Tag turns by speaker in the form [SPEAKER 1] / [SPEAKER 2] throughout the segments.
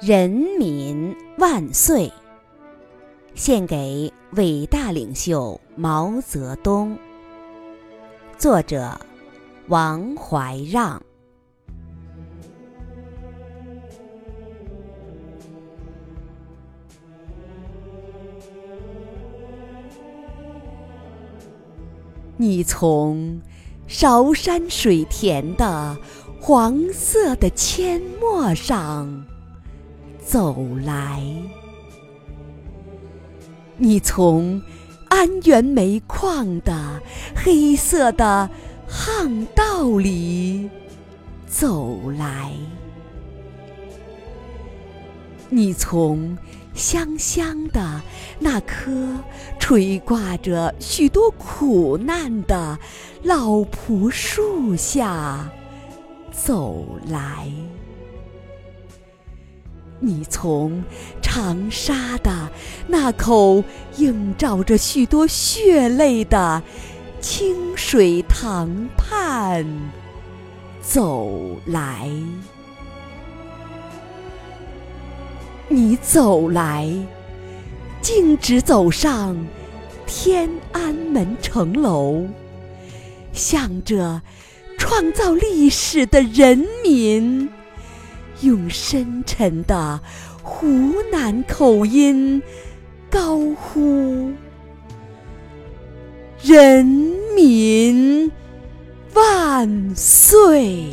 [SPEAKER 1] 人民万岁！献给伟大领袖毛泽东。作者：王怀让。你从韶山水田的黄色的阡陌上。走来，你从安源煤矿的黑色的巷道里走来，你从香香的那棵垂挂着许多苦难的老朴树下走来。你从长沙的那口映照着许多血泪的清水塘畔走来，你走来，径直走上天安门城楼，向着创造历史的人民。用深沉的湖南口音高呼：“人民万岁！”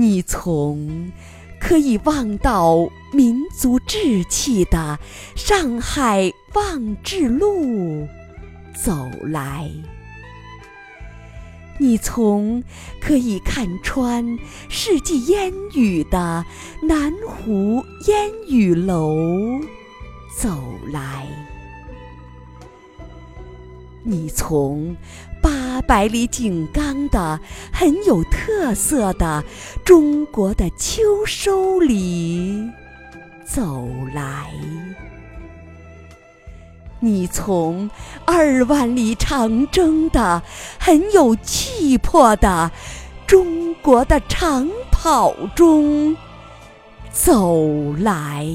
[SPEAKER 1] 你从可以望到民族志气的上海望志路走来。你从可以看穿世纪烟雨的南湖烟雨楼走来，你从八百里井冈的很有特色的中国的秋收里走来。你从二万里长征的很有气魄的中国的长跑中走来，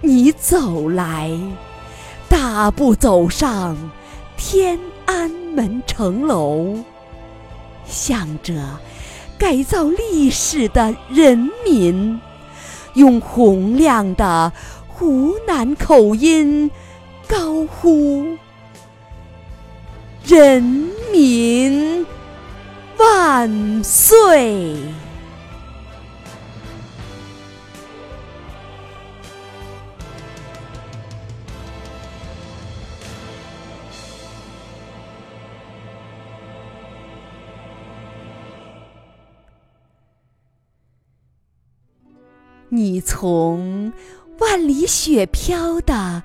[SPEAKER 1] 你走来，大步走上天安门城楼，向着改造历史的人民，用洪亮的。湖南口音高呼：“人民万岁！”你从。万里雪飘的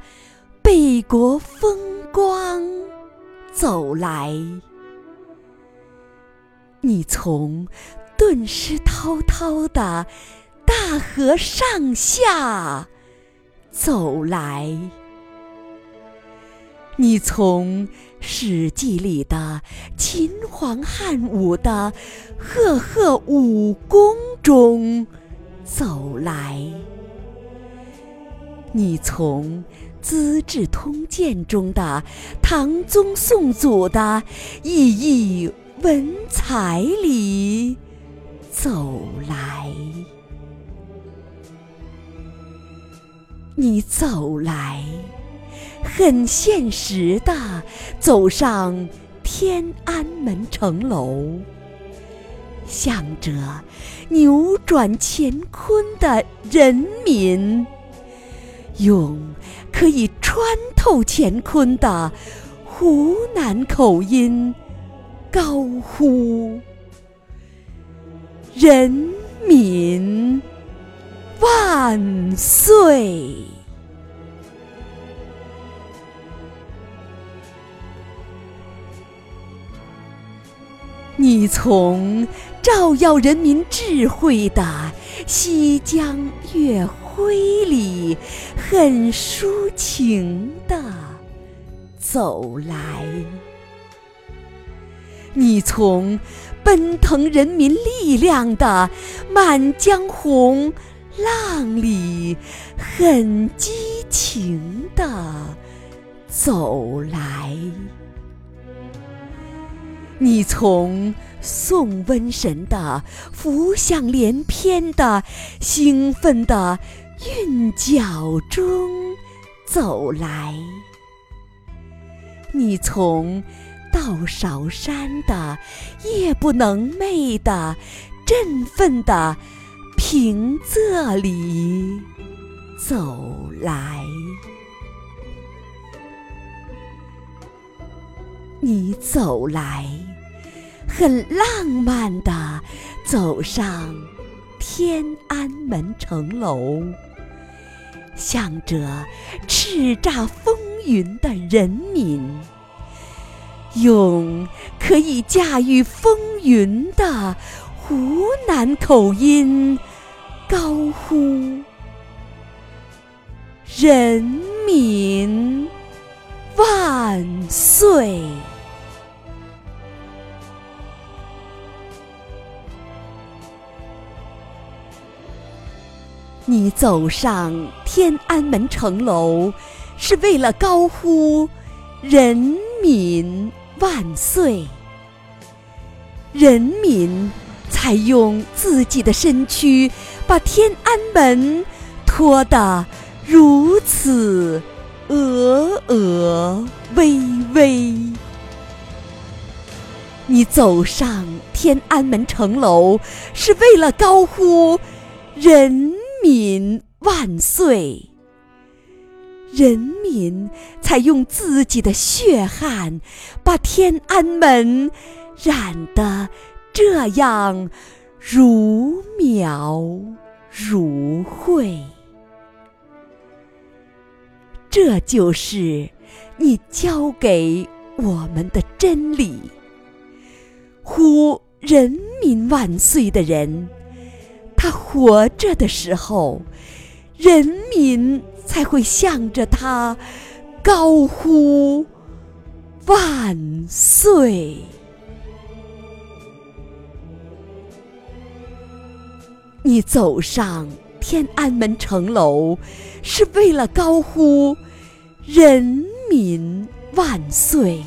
[SPEAKER 1] 北国风光走来，你从顿失滔滔的大河上下走来，你从史记里的秦皇汉武的赫赫武功中走来。你从《资治通鉴》中的唐宗宋祖的熠熠文采里走来，你走来，很现实的走上天安门城楼，向着扭转乾坤的人民。用可以穿透乾坤的湖南口音高呼：“人民万岁！”你从照耀人民智慧的西江月。闺里很抒情的走来，你从奔腾人民力量的《满江红》浪里，很激情的走来。你从送瘟神的《浮想联翩》的兴奋的韵脚中走来。你从到韶山的夜不能寐的振奋的平仄里走来，你走来，很浪漫的走上天安门城楼，向着叱咤风云的人民。用可以驾驭风云的湖南口音高呼：“人民万岁！”你走上天安门城楼，是为了高呼“人民”。万岁！人民才用自己的身躯把天安门托得如此峨峨巍巍。你走上天安门城楼，是为了高呼“人民万岁”。人民才用自己的血汗，把天安门染得这样如描如绘。这就是你教给我们的真理：呼“人民万岁”的人，他活着的时候，人民。才会向着他高呼万岁！你走上天安门城楼，是为了高呼人民万岁。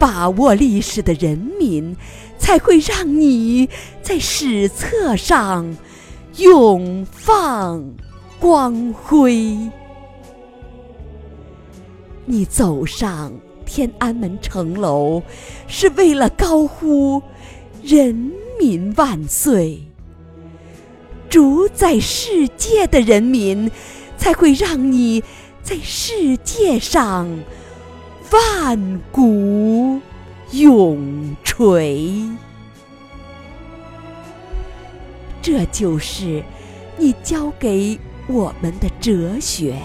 [SPEAKER 1] 把握历史的人民，才会让你在史册上永放。光辉！你走上天安门城楼，是为了高呼“人民万岁”。主宰世界的人民，才会让你在世界上万古永垂。这就是你教给。我们的哲学，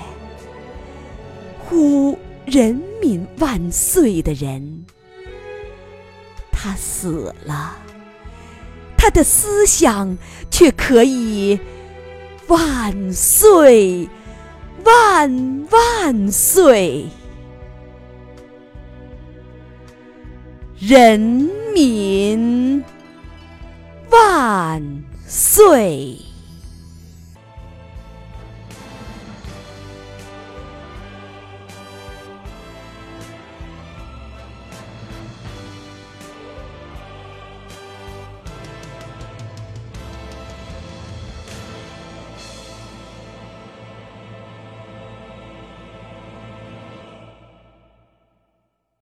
[SPEAKER 1] 呼人民万岁的人，他死了，他的思想却可以万岁万万岁，人民万岁。